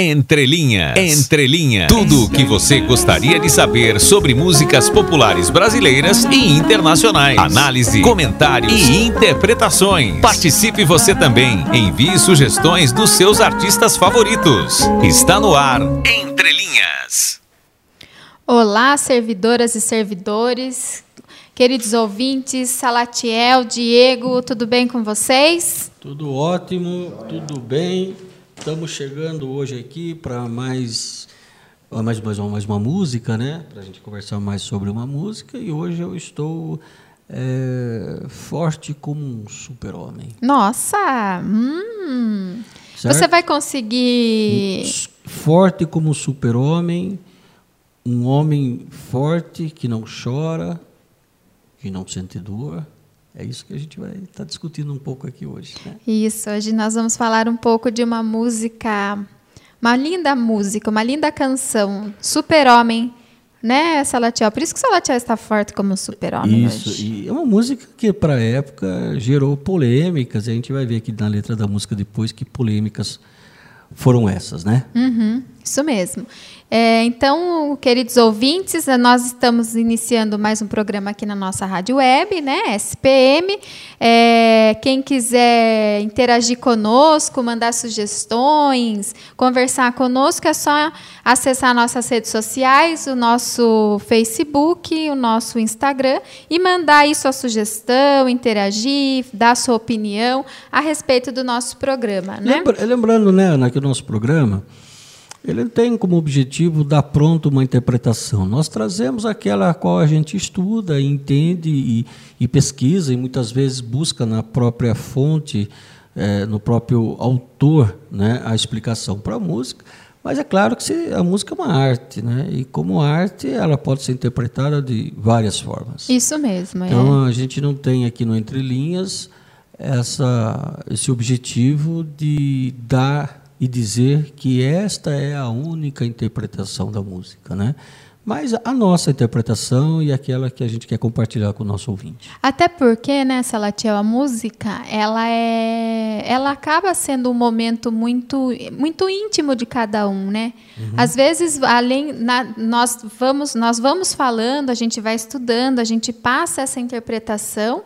Entre Linhas. Entre Linhas. Tudo o que você gostaria de saber sobre músicas populares brasileiras e internacionais. Análise, comentários e interpretações. Participe você também. Envie sugestões dos seus artistas favoritos. Está no ar Entre Linhas. Olá, servidoras e servidores. Queridos ouvintes, Salatiel, Diego, tudo bem com vocês? Tudo ótimo, tudo bem. Estamos chegando hoje aqui para mais, mais, mais, uma, mais uma música, né? Para a gente conversar mais sobre uma música. E hoje eu estou é, forte como um super-homem. Nossa! Hum. Você vai conseguir. Forte como um super-homem, um homem forte que não chora, que não sente dor é isso que a gente vai estar tá discutindo um pouco aqui hoje. Né? Isso, hoje nós vamos falar um pouco de uma música, uma linda música, uma linda canção, Super-Homem, né, Salatiel? Por isso que Salatiel está forte como super-homem Isso, hoje. e é uma música que para a época gerou polêmicas, a gente vai ver aqui na letra da música depois que polêmicas foram essas, né? Uhum, isso mesmo. É, então, queridos ouvintes, nós estamos iniciando mais um programa aqui na nossa rádio web, né, SPM. É, quem quiser interagir conosco, mandar sugestões, conversar conosco, é só acessar nossas redes sociais, o nosso Facebook, o nosso Instagram e mandar aí sua sugestão, interagir, dar sua opinião a respeito do nosso programa. Né? Lembrando, né, Ana, que o nosso programa ele tem como objetivo dar pronto uma interpretação. Nós trazemos aquela a qual a gente estuda, entende e, e pesquisa, e muitas vezes busca na própria fonte, é, no próprio autor, né, a explicação para a música. Mas é claro que a música é uma arte, né? E como arte, ela pode ser interpretada de várias formas. Isso mesmo. Então é. a gente não tem aqui no Entre Linhas essa, esse objetivo de dar e dizer que esta é a única interpretação da música, né? Mas a nossa interpretação e aquela que a gente quer compartilhar com o nosso ouvinte. Até porque, né, Salatiel, a música, ela é, ela acaba sendo um momento muito, muito íntimo de cada um, né? Uhum. Às vezes, além, na, nós vamos, nós vamos falando, a gente vai estudando, a gente passa essa interpretação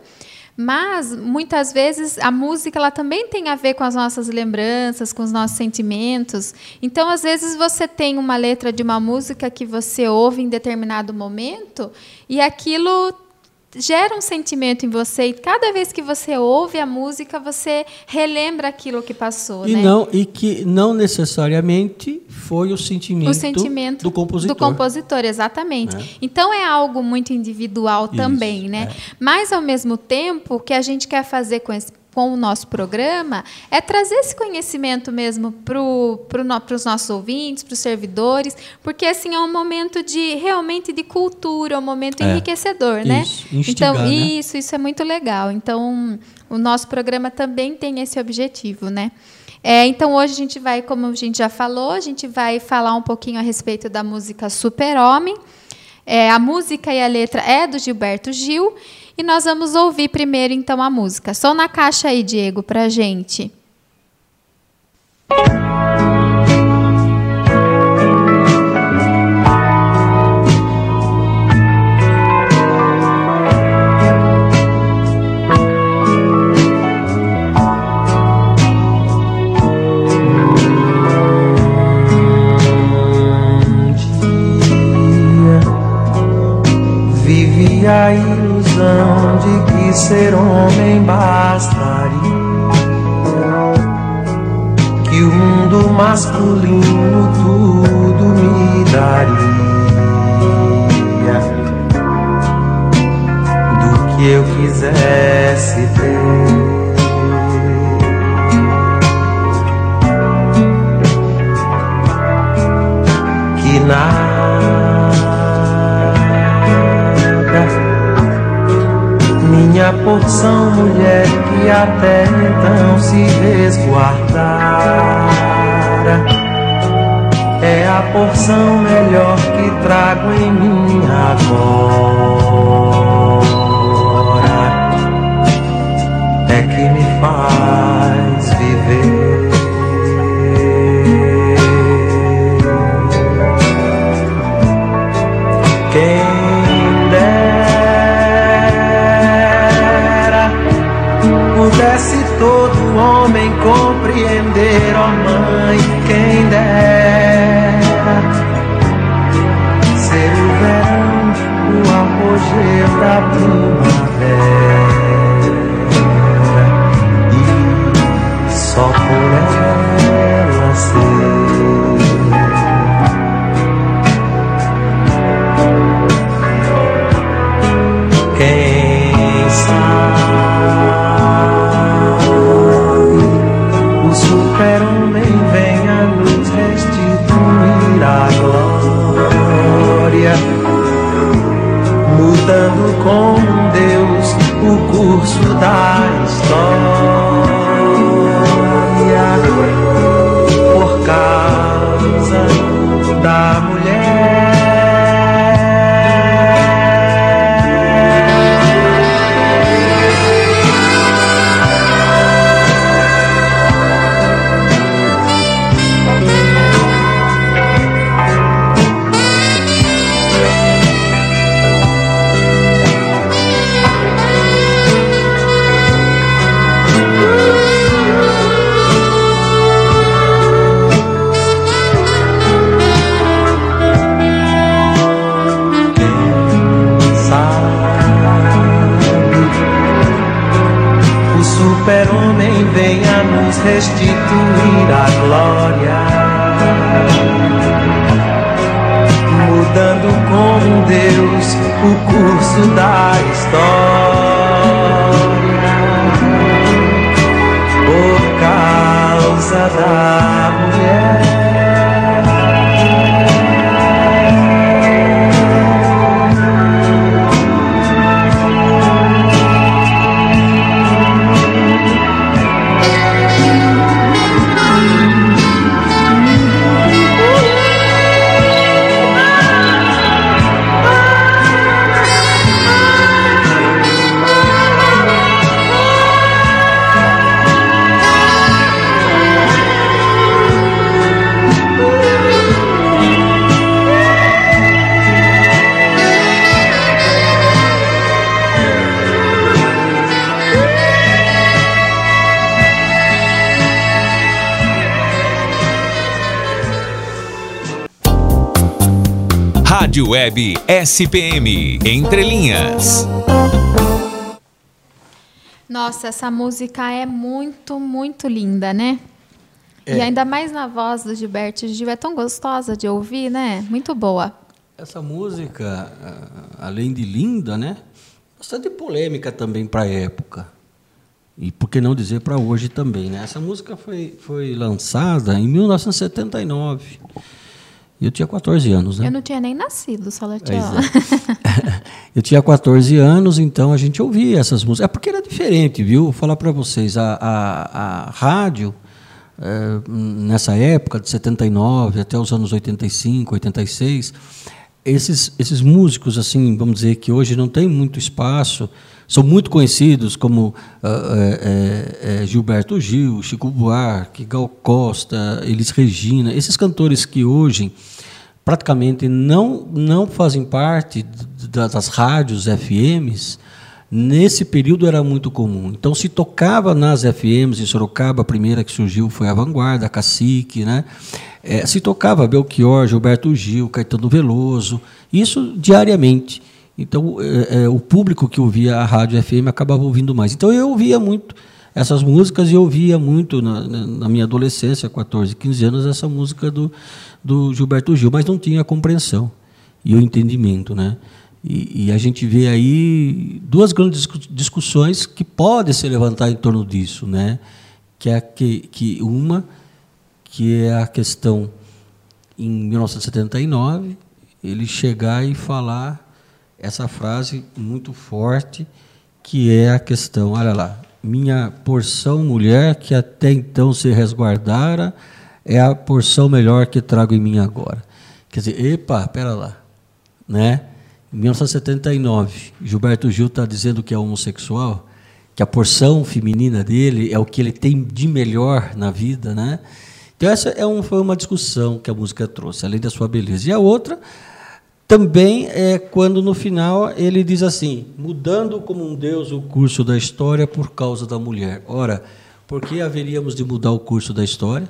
mas muitas vezes a música ela também tem a ver com as nossas lembranças, com os nossos sentimentos. Então, às vezes você tem uma letra de uma música que você ouve em determinado momento e aquilo gera um sentimento em você e cada vez que você ouve a música você relembra aquilo que passou, e né? não e que não necessariamente foi o sentimento, o sentimento do compositor. Do compositor, exatamente. É. Então é algo muito individual Isso, também, né? É. Mas ao mesmo tempo o que a gente quer fazer com esse com o nosso programa é trazer esse conhecimento mesmo para pro, pro, os nossos ouvintes, para os servidores, porque assim é um momento de realmente de cultura, é um momento é, enriquecedor, né? Isso, instigar, então né? isso, isso é muito legal. Então o nosso programa também tem esse objetivo, né? É, então hoje a gente vai, como a gente já falou, a gente vai falar um pouquinho a respeito da música Super Homem. É, a música e a letra é do Gilberto Gil e nós vamos ouvir primeiro então a música. Só na caixa aí, Diego, pra gente. Ser homem bastaria que o mundo masculino tudo me daria do que eu quisesse ter. Porção, mulher que até então se resguardara. É a porção melhor que trago em mim agora. É que me faz todo homem compreender, ó oh mãe, quem dera ser o verão, o apogeu da primavera. Restituir a glória, mudando como um Deus o curso da história, Rádio Web SPM. Entre linhas. Nossa, essa música é muito, muito linda, né? E ainda mais na voz do Gilberto Gil, é tão gostosa de ouvir, né? Muito boa. Essa música, além de linda, né? Bastante polêmica também para a época. E por que não dizer para hoje também, né? Essa música foi, foi lançada em 1979. Eu tinha 14 anos, né? Eu não tinha nem nascido, Salatiel. Eu tinha 14 anos, então a gente ouvia essas músicas. É porque era diferente, viu? Vou falar para vocês, a, a, a rádio, eh, nessa época, de 79 até os anos 85, 86, esses, esses músicos, assim, vamos dizer, que hoje não tem muito espaço, são muito conhecidos, como ah, eh, eh, eh, Gilberto Gil, Chico Buarque, Gal Costa, Elis Regina, esses cantores que hoje praticamente não, não fazem parte das rádios FMs, nesse período era muito comum. Então se tocava nas FMs, em Sorocaba, a primeira que surgiu foi a Vanguarda, a Cacique, né? Eh, se tocava Belchior, Gilberto Gil, Caetano Veloso, isso diariamente. Então eh, eh, o público que ouvia a rádio FM acabava ouvindo mais. Então eu ouvia muito essas músicas e eu ouvia muito na, na- minha adolescência, 14, 15 anos, essa música do, do Gilberto Gil, mas não tinha a compreensão e o entendimento, né? E, e a gente vê aí duas grandes discu- discussões que podem se levantar em torno disso, né? Que é que, que uma que é a questão em 1979 ele chegar e falar essa frase muito forte que é a questão, olha lá, minha porção mulher que até então se resguardara é a porção melhor que trago em mim agora. Quer dizer, epa, pera lá, né? Em 1979, Gilberto Gil está dizendo que é homossexual, que a porção feminina dele é o que ele tem de melhor na vida, né? Então essa é um, foi uma discussão que a música trouxe, além da sua beleza. E a outra também é quando no final ele diz assim, mudando como um Deus o curso da história por causa da mulher. Ora, por que haveríamos de mudar o curso da história?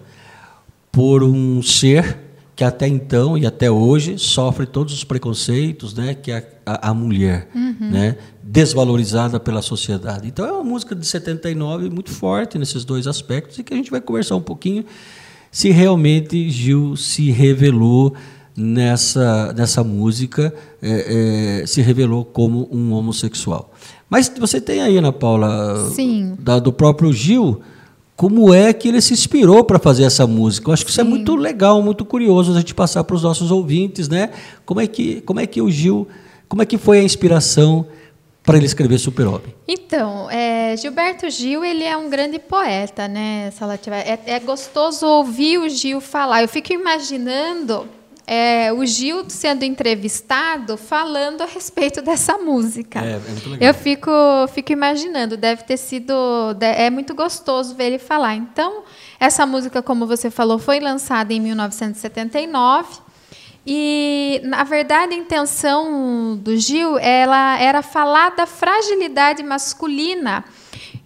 por um ser que até então e até hoje sofre todos os preconceitos, né, que é a, a mulher, uhum. né, desvalorizada pela sociedade. Então é uma música de 79 muito forte nesses dois aspectos e que a gente vai conversar um pouquinho se realmente Gil se revelou nessa, nessa música, é, é, se revelou como um homossexual. Mas você tem aí, Ana Paula, Sim. Da, do próprio Gil, como é que ele se inspirou para fazer essa música. Eu acho que isso é muito legal, muito curioso a gente passar para os nossos ouvintes, né? Como é que, como é que o Gil, como é que foi a inspiração para ele escrever Super-Homem? Então, é, Gilberto Gil, ele é um grande poeta, né? É, é gostoso ouvir o Gil falar. Eu fico imaginando é, o Gil sendo entrevistado falando a respeito dessa música. É, é muito legal. Eu fico, fico imaginando, deve ter sido. É muito gostoso ver ele falar. Então, essa música, como você falou, foi lançada em 1979. E, na verdade, a intenção do Gil ela era falar da fragilidade masculina,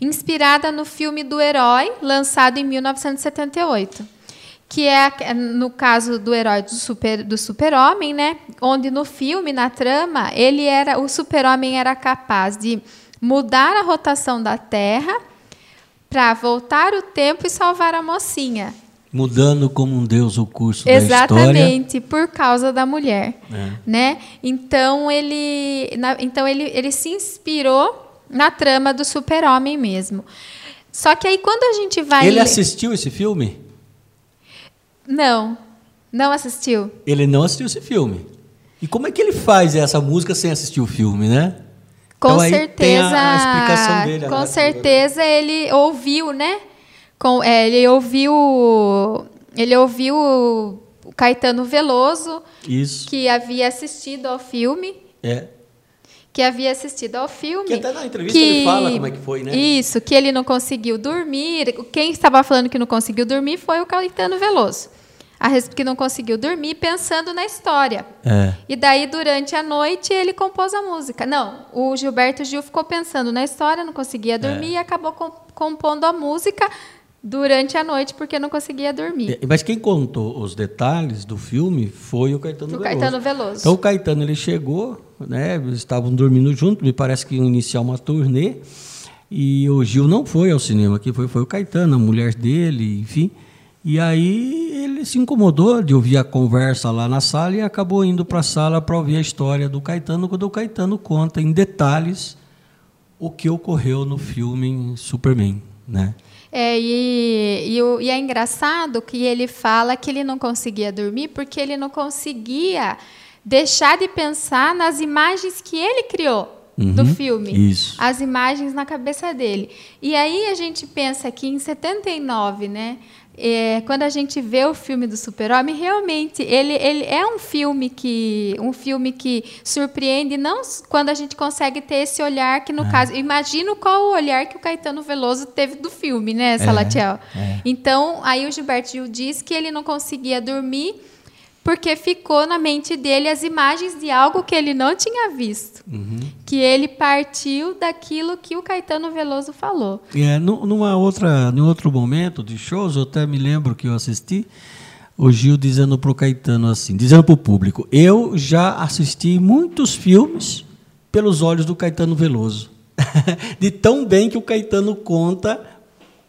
inspirada no filme do Herói, lançado em 1978 que é no caso do herói do super do super-homem, né? Onde no filme, na trama, ele era o super-homem era capaz de mudar a rotação da Terra para voltar o tempo e salvar a mocinha. Mudando como um deus o curso Exatamente, da história. Exatamente, por causa da mulher, é. né? Então ele, na, então ele, ele se inspirou na trama do super-homem mesmo. Só que aí quando a gente vai Ele assistiu esse filme? Não, não assistiu. Ele não assistiu esse filme. E como é que ele faz essa música sem assistir o filme, né? Com então, certeza. A, a, explicação dele. Com certeza ele ouviu, né? Com, é, ele ouviu. Ele ouviu o Caetano Veloso, Isso. que havia assistido ao filme. É. Que havia assistido ao filme. Que até na entrevista que, ele fala como é que foi, né? Isso, que ele não conseguiu dormir. Quem estava falando que não conseguiu dormir foi o Caetano Veloso a que não conseguiu dormir pensando na história. É. E daí, durante a noite, ele compôs a música. Não, o Gilberto Gil ficou pensando na história, não conseguia dormir é. e acabou compondo a música durante a noite porque não conseguia dormir. Mas quem contou os detalhes do filme foi o Caetano o Veloso. Caetano Veloso. Então o Caetano ele chegou, né, eles estavam dormindo juntos, me parece que iam iniciar uma turnê, e o Gil não foi ao cinema, que foi, foi o Caetano, a mulher dele, enfim. E aí ele se incomodou de ouvir a conversa lá na sala e acabou indo para a sala para ouvir a história do Caetano, quando o Caetano conta em detalhes o que ocorreu no filme Superman, né? É, e, e, e, é engraçado que ele fala que ele não conseguia dormir porque ele não conseguia deixar de pensar nas imagens que ele criou uhum, do filme. Isso. As imagens na cabeça dele. E aí a gente pensa que em 79, né? É, quando a gente vê o filme do Super-Homem, realmente ele, ele é um filme que um filme que surpreende não quando a gente consegue ter esse olhar que no é. caso, imagino qual o olhar que o Caetano Veloso teve do filme, né, Salatiel? É, é. Então, aí o Gilberto Gil diz que ele não conseguia dormir porque ficou na mente dele as imagens de algo que ele não tinha visto. Uhum. Que ele partiu daquilo que o Caetano Veloso falou. É, numa outra, num outro momento de shows, eu até me lembro que eu assisti, o Gil dizendo para o Caetano assim, dizendo para o público, eu já assisti muitos filmes pelos olhos do Caetano Veloso. de tão bem que o Caetano conta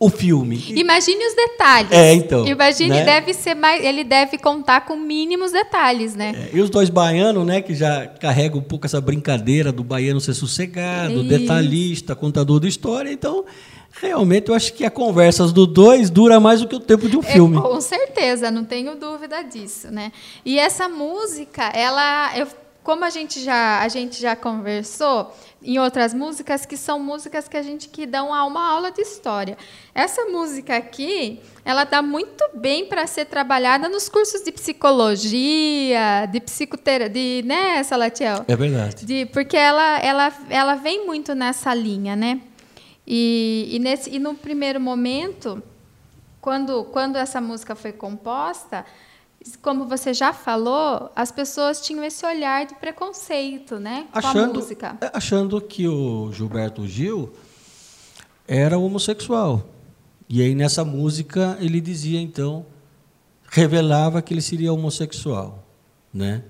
o filme. Imagine os detalhes. É, então. Imagine, né? deve ser mais, ele deve contar com mínimos detalhes, né? É, e os dois baianos, né, que já carregam um pouco essa brincadeira do baiano ser sossegado, Isso. detalhista, contador de história, então realmente eu acho que a conversa dos dois dura mais do que o tempo de um é, filme. Com certeza, não tenho dúvida disso, né? E essa música, ela, eu, como a gente já a gente já conversou, em outras músicas que são músicas que a gente que dão uma aula de história. Essa música aqui, ela dá muito bem para ser trabalhada nos cursos de psicologia, de psicoterapia, de, né, Salatiel? É verdade. De, porque ela, ela, ela vem muito nessa linha, né? E, e, nesse, e no primeiro momento, quando, quando essa música foi composta, como você já falou, as pessoas tinham esse olhar de preconceito, né, achando, com a música. É, achando que o Gilberto Gil era homossexual. E aí nessa música ele dizia então, revelava que ele seria homossexual, né?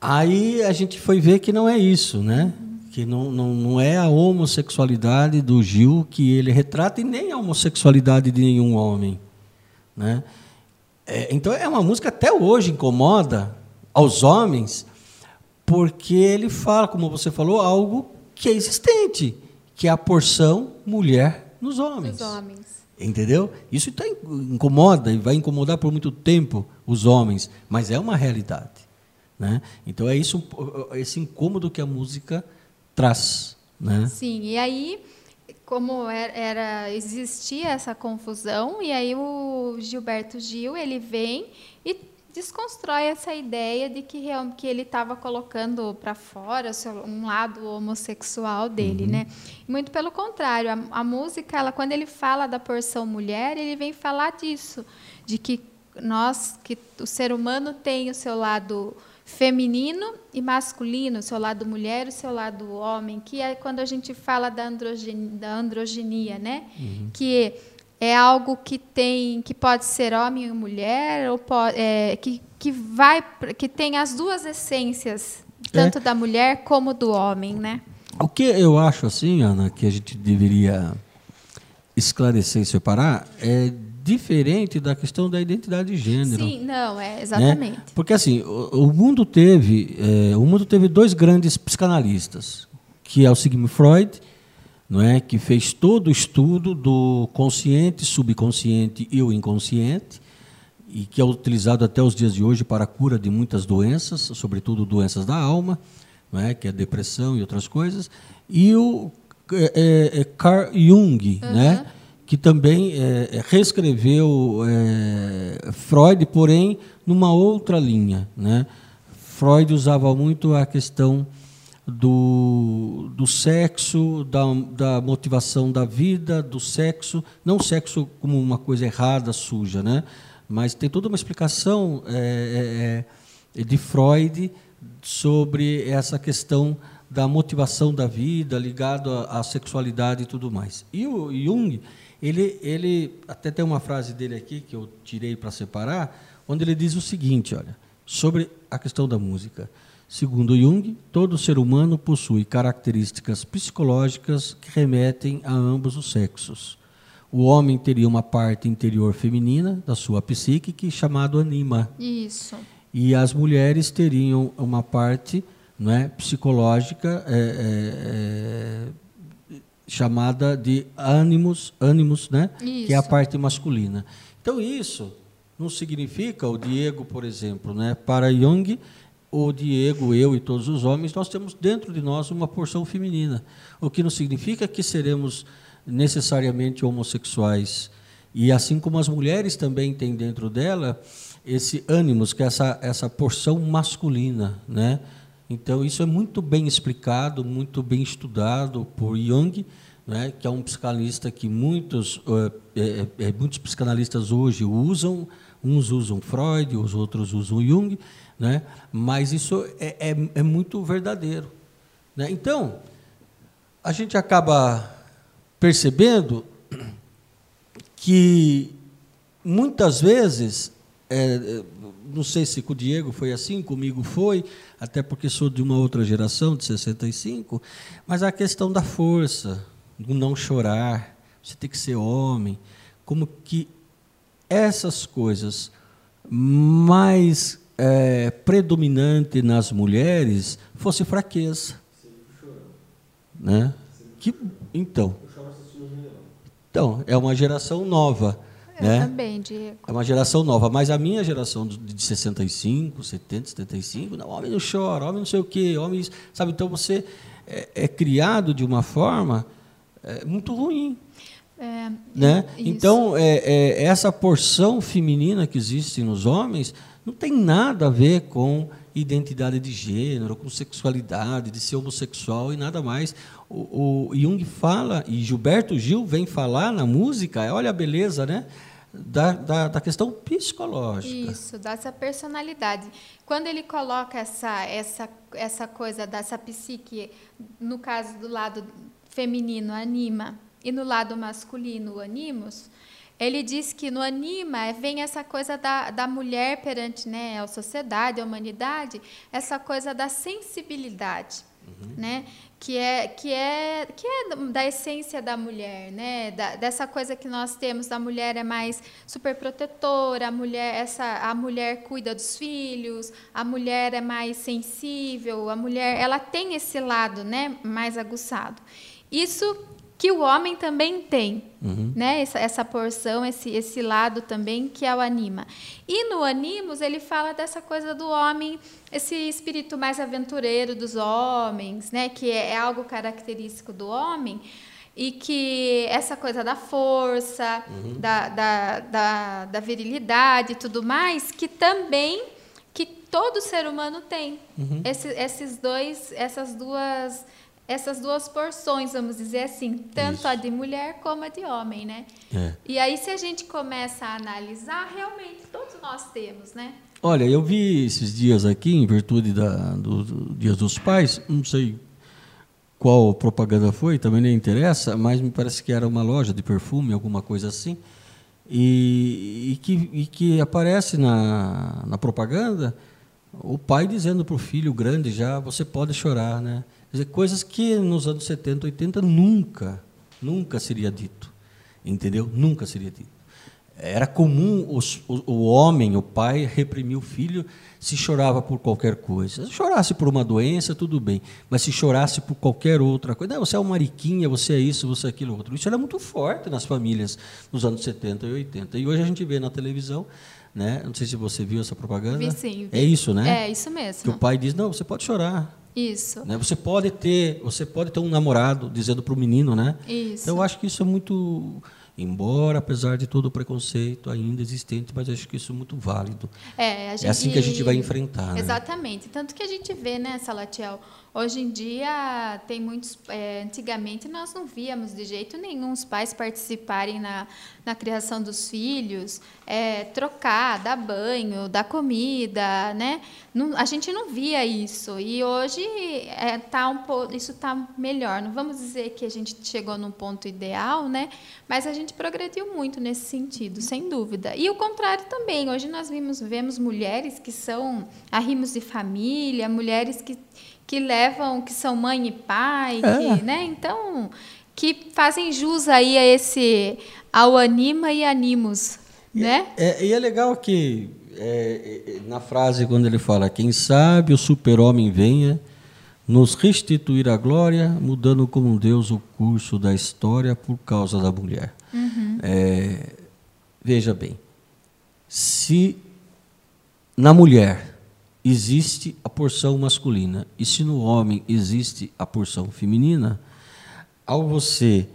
Aí a gente foi ver que não é isso, né? Que não, não, não é a homossexualidade do Gil que ele retrata e nem a homossexualidade de nenhum homem, né? É, então é uma música até hoje incomoda aos homens, porque ele fala, como você falou, algo que é existente, que é a porção mulher nos homens. Os homens. Entendeu? Isso tá, incomoda e vai incomodar por muito tempo os homens, mas é uma realidade. Né? Então é isso, esse incômodo que a música traz. Né? Sim, e aí, como era, era, existia essa confusão, e aí o Gilberto Gil ele vem e desconstrói essa ideia de que, que ele estava colocando para fora um lado homossexual dele, uhum. né? Muito pelo contrário, a, a, música, ela, quando ele fala da porção mulher, ele vem falar disso, de que nós, que o ser humano tem o seu lado feminino e masculino, o seu lado mulher e o seu lado homem, que é quando a gente fala da androgenia, da androgenia né? Uhum. Que é algo que tem que pode ser homem ou mulher ou pode, é, que, que vai que tem as duas essências tanto é. da mulher como do homem né o que eu acho assim Ana que a gente deveria esclarecer e separar é diferente da questão da identidade de gênero sim não é exatamente né? porque assim o, o mundo teve é, o mundo teve dois grandes psicanalistas que é o Sigmund Freud não é que fez todo o estudo do consciente, subconsciente e o inconsciente e que é utilizado até os dias de hoje para a cura de muitas doenças, sobretudo doenças da alma, não é que é depressão e outras coisas, e o é, é, é Carl Jung, uhum. né, que também é, é, reescreveu é, Freud, porém numa outra linha, né? Freud usava muito a questão do, do sexo, da, da motivação da vida, do sexo, não sexo como uma coisa errada, suja, né? mas tem toda uma explicação é, é, é, de Freud sobre essa questão da motivação da vida ligado à, à, sexualidade e tudo mais. E o Jung, ele, ele até tem uma frase dele aqui que eu tirei para separar, onde ele diz o seguinte, olha, sobre a questão da música. Segundo Jung, todo ser humano possui características psicológicas que remetem a ambos os sexos. O homem teria uma parte interior feminina da sua psique que chamado anima. Isso. E as mulheres teriam uma parte não é, psicológica é, é, é chamada de ânimos, ânimos, né? Isso. Que é a parte masculina. Então isso não significa o Diego, por exemplo, né? Para Jung o Diego, eu e todos os homens, nós temos dentro de nós uma porção feminina, o que não significa que seremos necessariamente homossexuais. E assim como as mulheres também têm dentro dela esse ânimos, que é essa, essa porção masculina, né? Então isso é muito bem explicado, muito bem estudado por Jung, né? que é um psicanalista que muitos, é, é, muitos psicanalistas hoje usam, uns usam Freud, os outros usam Jung, né? mas isso é, é, é muito verdadeiro. Né? Então, a gente acaba percebendo que muitas vezes, é, não sei se com o Diego foi assim, comigo foi, até porque sou de uma outra geração, de 65, mas a questão da força, do não chorar, você tem que ser homem, como que essas coisas mais é, predominante nas mulheres fosse fraqueza. Né? Que, então, então, é uma geração nova. Eu né? também, Diego. É uma geração nova, mas a minha geração de 65, 70, 75, não, homem não chora, homem não sei o quê, homem, sabe? Então você é, é criado de uma forma é, muito ruim. É, né? Então, é, é, essa porção feminina que existe nos homens não tem nada a ver com identidade de gênero, com sexualidade, de ser homossexual e nada mais. O, o Jung fala, e Gilberto Gil vem falar na música, olha a beleza, né? Da, da, da, questão psicológica. Isso, dessa personalidade. Quando ele coloca essa, essa, essa coisa dessa psique, no caso do lado feminino, anima, e no lado masculino, animus, ele diz que no anima vem essa coisa da, da mulher perante né, a sociedade, a humanidade, essa coisa da sensibilidade, uhum. né? que é que é que é da essência da mulher, né? Da, dessa coisa que nós temos da mulher é mais superprotetora, a mulher essa a mulher cuida dos filhos, a mulher é mais sensível, a mulher ela tem esse lado, né, mais aguçado. Isso que o homem também tem, uhum. né? Essa, essa porção, esse, esse lado também que é o anima. E no Animus ele fala dessa coisa do homem, esse espírito mais aventureiro dos homens, né? Que é, é algo característico do homem e que essa coisa da força, uhum. da, da, da, da, virilidade e tudo mais, que também que todo ser humano tem. Uhum. Esse, esses dois, essas duas essas duas porções, vamos dizer assim, tanto Isso. a de mulher como a de homem, né? É. E aí, se a gente começa a analisar, realmente todos nós temos, né? Olha, eu vi esses dias aqui, em virtude da, do, do Dia dos Pais, não sei qual propaganda foi, também nem interessa, mas me parece que era uma loja de perfume, alguma coisa assim, e, e que, e que aparece na, na propaganda o pai dizendo para o filho grande já, você pode chorar, né? Quer dizer, coisas que nos anos 70, 80 nunca, nunca seria dito. Entendeu? Nunca seria dito. Era comum os, o, o, homem, o pai, reprimir o filho se chorava por qualquer coisa. Se chorasse por uma doença, tudo bem. Mas se chorasse por qualquer outra coisa, não, você é uma mariquinha, você é isso, você é aquilo outro. Isso era muito forte nas famílias nos anos 70 e 80. E hoje a gente vê na televisão, né? não sei se você viu essa propaganda. Vi sim. Vi. É isso, né? É isso mesmo. Que o pai diz, não, você pode chorar. Isso. Né? Você pode ter, você pode ter um namorado dizendo para o menino, né? Isso. Então, eu acho que isso é muito embora apesar de todo o preconceito ainda existente, mas acho que isso é muito válido. É, gente, é assim que a gente vai enfrentar. Né? Exatamente. Tanto que a gente vê, né, Salatiel, Hoje em dia, tem muitos. É, antigamente, nós não víamos de jeito nenhum os pais participarem na, na criação dos filhos, é, trocar, dar banho, dar comida, né? Não, a gente não via isso. E hoje é, tá um isso está melhor. Não vamos dizer que a gente chegou num ponto ideal, né? Mas a gente progrediu muito nesse sentido, sem dúvida. E o contrário também. Hoje nós vimos, vemos mulheres que são arrimos de família, mulheres que que levam, que são mãe e pai, é. que, né? Então, que fazem jus aí a esse ao anima e animos, e, né? É, e é legal que é, é, na frase quando ele fala quem sabe o super-homem venha nos restituir a glória, mudando como Deus o curso da história por causa da mulher. Uhum. É, veja bem, se na mulher existe a porção masculina e se no homem existe a porção feminina, ao você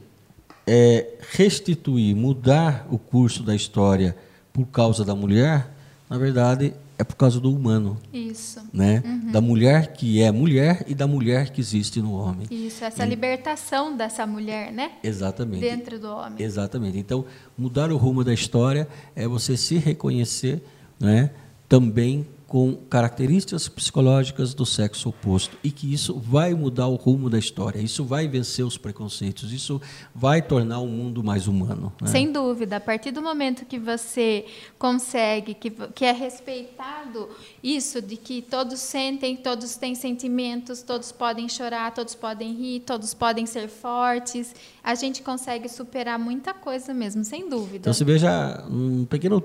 é, restituir, mudar o curso da história por causa da mulher, na verdade é por causa do humano. Isso. Né? Uhum. Da mulher que é mulher e da mulher que existe no homem. Isso, essa e, libertação dessa mulher, né? Exatamente. Dentro do homem. Exatamente. Então, mudar o rumo da história é você se reconhecer né, também com características psicológicas do sexo oposto e que isso vai mudar o rumo da história, isso vai vencer os preconceitos, isso vai tornar o mundo mais humano. Né? Sem dúvida, a partir do momento que você consegue, que, que é respeitado isso de que todos sentem, todos têm sentimentos, todos podem chorar, todos podem rir, todos podem ser fortes, a gente consegue superar muita coisa mesmo, sem dúvida. Então você veja um pequeno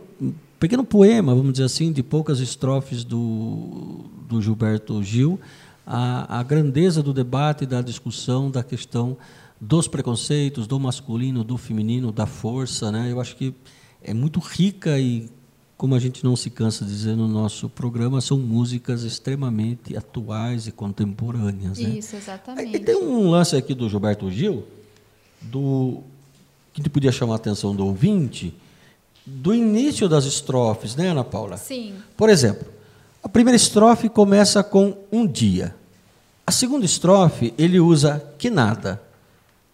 pequeno poema, vamos dizer assim, de poucas estrofes do, do Gilberto Gil, a, a grandeza do debate, da discussão, da questão dos preconceitos, do masculino, do feminino, da força. Né? Eu acho que é muito rica e, como a gente não se cansa de dizer no nosso programa, são músicas extremamente atuais e contemporâneas. Né? Isso, exatamente. Aí, tem um lance aqui do Gilberto Gil, do que podia chamar a atenção do ouvinte, do início das estrofes, né, Ana Paula? Sim. Por exemplo, a primeira estrofe começa com um dia. A segunda estrofe ele usa que nada.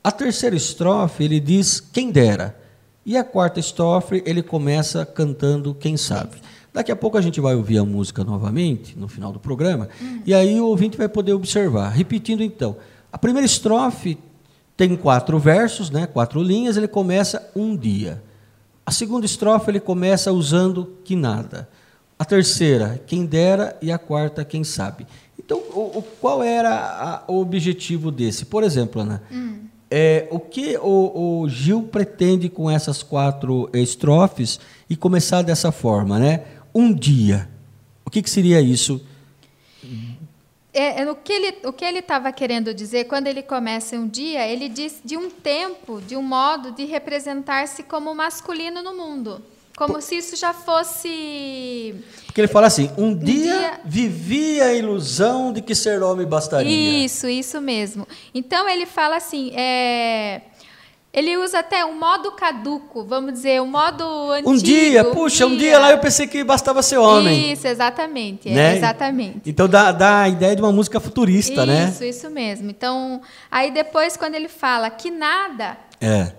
A terceira estrofe ele diz quem dera. E a quarta estrofe ele começa cantando quem sabe. Daqui a pouco a gente vai ouvir a música novamente, no final do programa, uhum. e aí o ouvinte vai poder observar. Repetindo então, a primeira estrofe tem quatro versos, né, quatro linhas, ele começa um dia. A segunda estrofe ele começa usando que nada. A terceira, quem dera, e a quarta, quem sabe. Então, o, o qual era a, o objetivo desse? Por exemplo, Ana, hum. é, o que o, o, Gil pretende com essas quatro estrofes e começar dessa forma, né? Um dia. O que, que seria isso? É, é, o que ele o que ele estava querendo dizer quando ele começa um dia ele diz de um tempo de um modo de representar-se como masculino no mundo como Por... se isso já fosse porque ele fala assim um, um dia, dia, vivia a ilusão de que ser homem bastaria. Isso isso mesmo. Então ele fala assim é ele usa até um modo caduco, vamos dizer, um modo antigo. Um dia, puxa, um dia lá eu pensei que bastava ser homem. Isso, exatamente. É, né? exatamente. Então dá, dá a ideia de uma música futurista, isso, né? Isso, isso mesmo. Então, aí depois, quando ele fala que nada. É.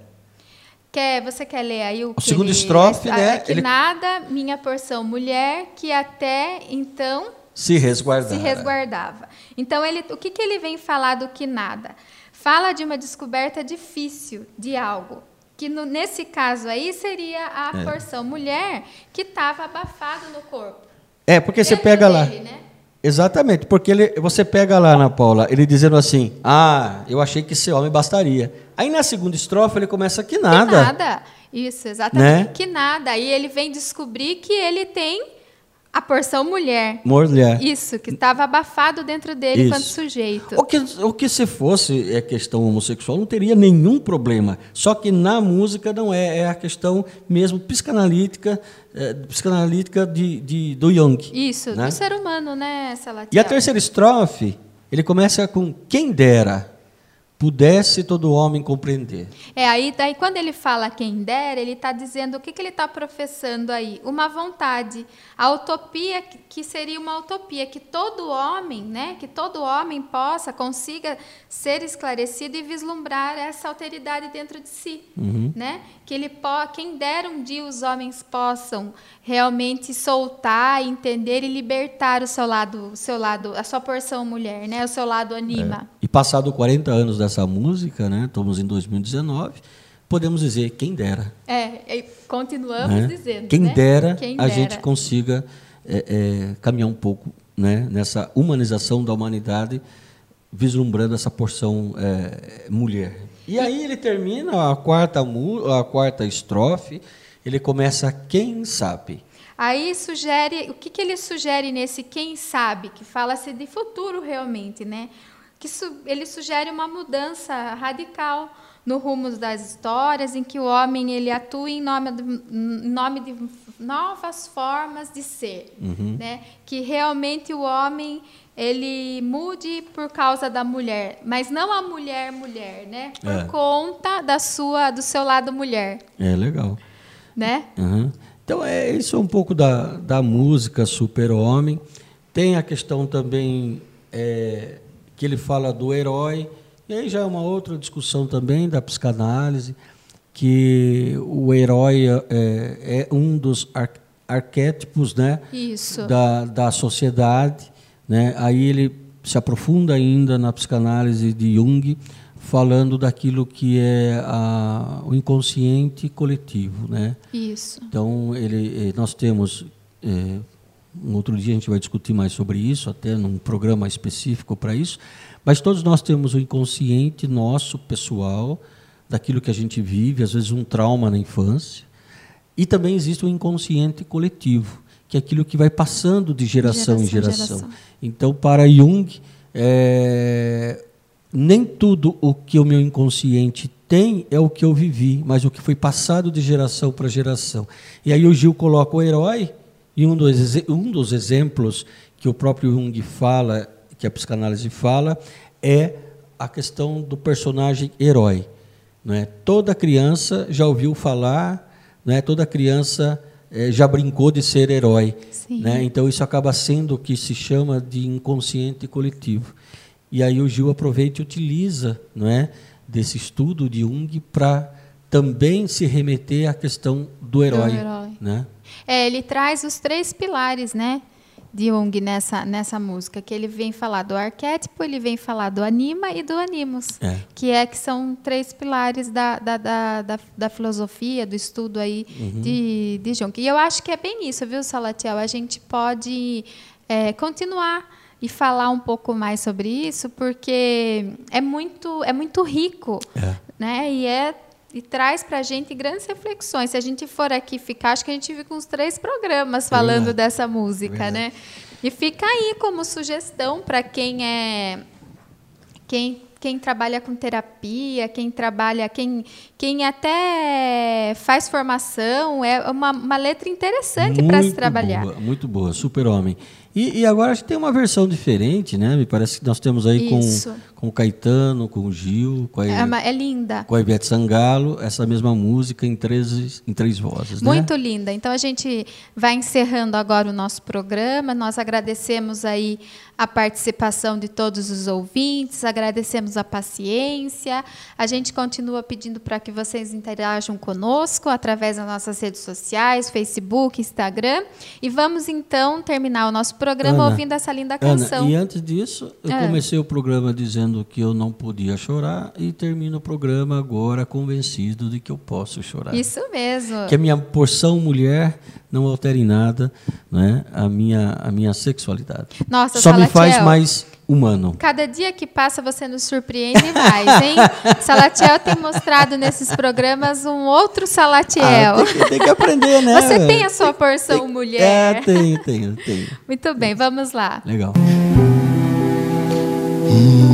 Quer, você quer ler aí o, o segundo estrofe, né? Que ele... nada, minha porção mulher, que até então se resguardava. Se resguardava. Então, ele, o que, que ele vem falar do que nada? Fala de uma descoberta difícil de algo. Que no, nesse caso aí seria a é. porção mulher que estava abafado no corpo. É, porque você pega dele, lá. Né? Exatamente, porque ele, você pega lá na Paula, ele dizendo assim: Ah, eu achei que esse homem bastaria. Aí na segunda estrofe ele começa que nada. Que nada. Isso, exatamente. Né? Que nada. Aí ele vem descobrir que ele tem a porção mulher. Mulher. Isso, que estava abafado dentro dele Isso. enquanto sujeito. O que, o que se fosse é questão homossexual, não teria nenhum problema. Só que na música não é, é a questão mesmo psicanalítica, é, psicanalítica de, de, do Jung. Isso, né? do ser humano, né, Salatiel? E a terceira estrofe, ele começa com quem dera pudesse todo homem compreender. É, aí daí quando ele fala quem dera, ele está dizendo o que, que ele está professando aí? Uma vontade, a utopia que seria uma utopia, que todo homem, né, que todo homem possa, consiga ser esclarecido e vislumbrar essa alteridade dentro de si, uhum. né? Que ele po quem dera um dia os homens possam realmente soltar, entender e libertar o seu lado, o seu lado, a sua porção mulher, né, o seu lado anima. É. Passado 40 anos dessa essa música, né? Estamos em 2019. Podemos dizer quem dera. É, continuamos né? dizendo. Quem, né? dera quem a gente consiga é, é, caminhar um pouco né? nessa humanização da humanidade, vislumbrando essa porção é, mulher. E aí ele termina a quarta, a quarta estrofe, ele começa quem sabe. Aí sugere, o que, que ele sugere nesse quem sabe, que fala-se de futuro realmente, né? Que su ele sugere uma mudança radical no rumo das histórias, em que o homem ele atua em nome de, em nome de novas formas de ser, uhum. né? Que realmente o homem ele mude por causa da mulher, mas não a mulher mulher, né? Por é. conta da sua do seu lado mulher. É legal, né? Uhum. Então é isso é um pouco da, da música Super Homem. Tem a questão também é, que ele fala do herói, e aí já é uma outra discussão também da psicanálise, que o herói é, é um dos ar, arquétipos né, Isso. Da, da sociedade. Né? Aí ele se aprofunda ainda na psicanálise de Jung, falando daquilo que é a, o inconsciente coletivo, né? Isso. Então ele, eh, nós temos é, um outro dia a gente vai discutir mais sobre isso, até num programa específico para isso. Mas todos nós temos o inconsciente nosso, pessoal, daquilo que a gente vive, às vezes um trauma na infância. E também existe o inconsciente coletivo, que é aquilo que vai passando de geração, geração em geração. geração. Então, para Jung, é, nem tudo o que o meu inconsciente tem é o que eu vivi, mas o que foi passado de geração para geração. E aí o Gil coloca o herói e um dos, um dos exemplos que o próprio Jung fala, que a psicanálise fala, é a questão do personagem herói. Né? Toda criança já ouviu falar, né? toda criança é, já brincou de ser herói. Né? Então, isso acaba sendo o que se chama de inconsciente coletivo. E aí o Gil aproveita e utiliza não é, desse estudo de Jung para também se remeter à questão do herói. Do herói. Né? É, ele traz os três pilares, né? de Jung nessa, nessa música, que ele vem falar do arquétipo, ele vem falar do anima e do animus, É. que é que são três pilares da, da, da, da, da filosofia, do estudo aí de, de Jung. E eu acho que é bem isso, viu, Salatiel? A gente pode é, continuar e falar um pouco mais sobre isso, porque é muito, é muito rico, É. né? E é e traz para a gente grandes reflexões. Se a gente for aqui ficar, acho que a gente fica uns três programas falando verdade. dessa música, Verdade. né? E fica aí como sugestão para quem é quem, quem trabalha com terapia, quem trabalha, quem, quem até faz formação, é uma, uma letra interessante para se trabalhar. Boa, muito boa, super homem. E, e agora a gente tem uma versão diferente, né? Me parece que nós temos aí com, Isso. com o Caetano, com o Gil, com a, É, é linda. com a Ivete Sangalo, essa mesma música em três, em três vozes, né? Muito linda. Então a gente vai encerrando agora o nosso programa. Nós agradecemos aí a participação de todos os ouvintes, agradecemos a paciência. A gente continua pedindo para que vocês interajam conosco através das nossas redes sociais, Facebook, Instagram. E vamos então terminar o nosso programa Ana, ouvindo essa linda Ana, canção. e antes disso, eu É. comecei o programa dizendo que eu não podia chorar e termino o programa agora convencido de que eu posso chorar. Isso mesmo. Que a minha porção mulher não altera em nada né, a, minha, a minha sexualidade. Nossa, Só me faz mais humano. Cada dia que passa você nos surpreende mais, hein? Salatiel tem mostrado nesses programas um outro Salatiel. Ah, tem, que, tem que aprender, né? Você tem a sua porção mulher. É, tenho, tenho, tenho. Muito bem, vamos lá. Legal. Um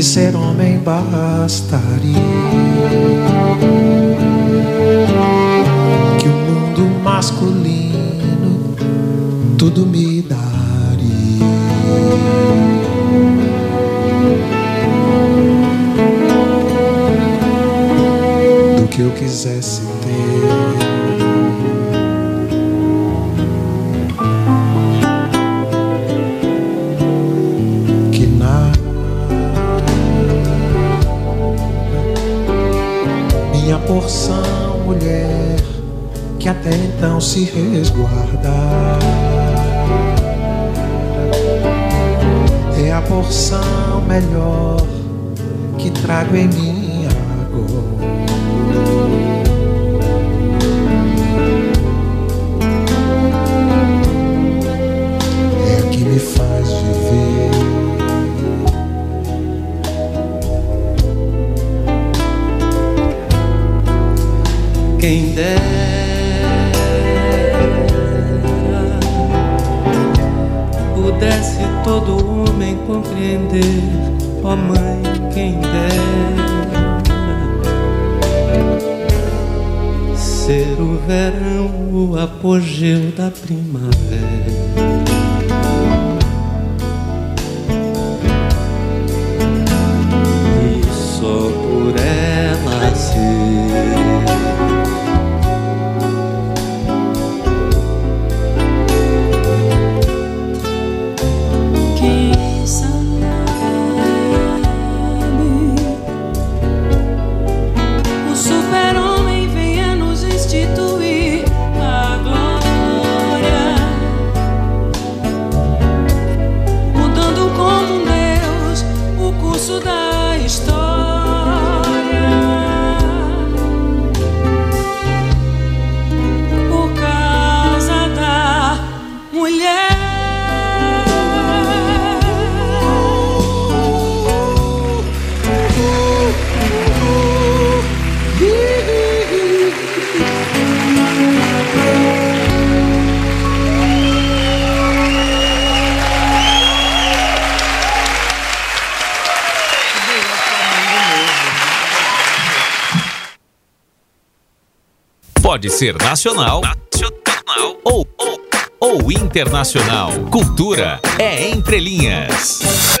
que ser homem bastaria, que o mundo masculino tudo me daria. Do que eu quisesse porção mulher que até então se resguarda é a porção melhor que trago em mim agora é a que me faz viver Quem dera pudesse todo homem compreender, ó mãe, quem dera ser o verão o apogeu da primavera. Só por ela ser Pode ser nacional, nacional ou, ou, ou internacional. Cultura é entre linhas.